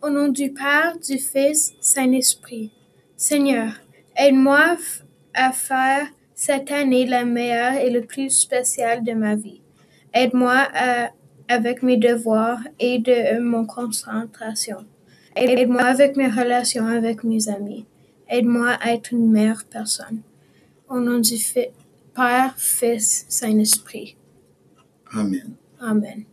Au nom du Père, du Fils, Saint-Esprit. Seigneur, aide-moi à faire cette année la meilleure et la plus spéciale de ma vie. Aide-moi euh, avec mes devoirs et de euh, mon concentration. Aide-moi avec mes relations avec mes amis. Aide-moi à être une meilleure personne. Au nom du Père, Fils, Saint-Esprit. Amen. Amen.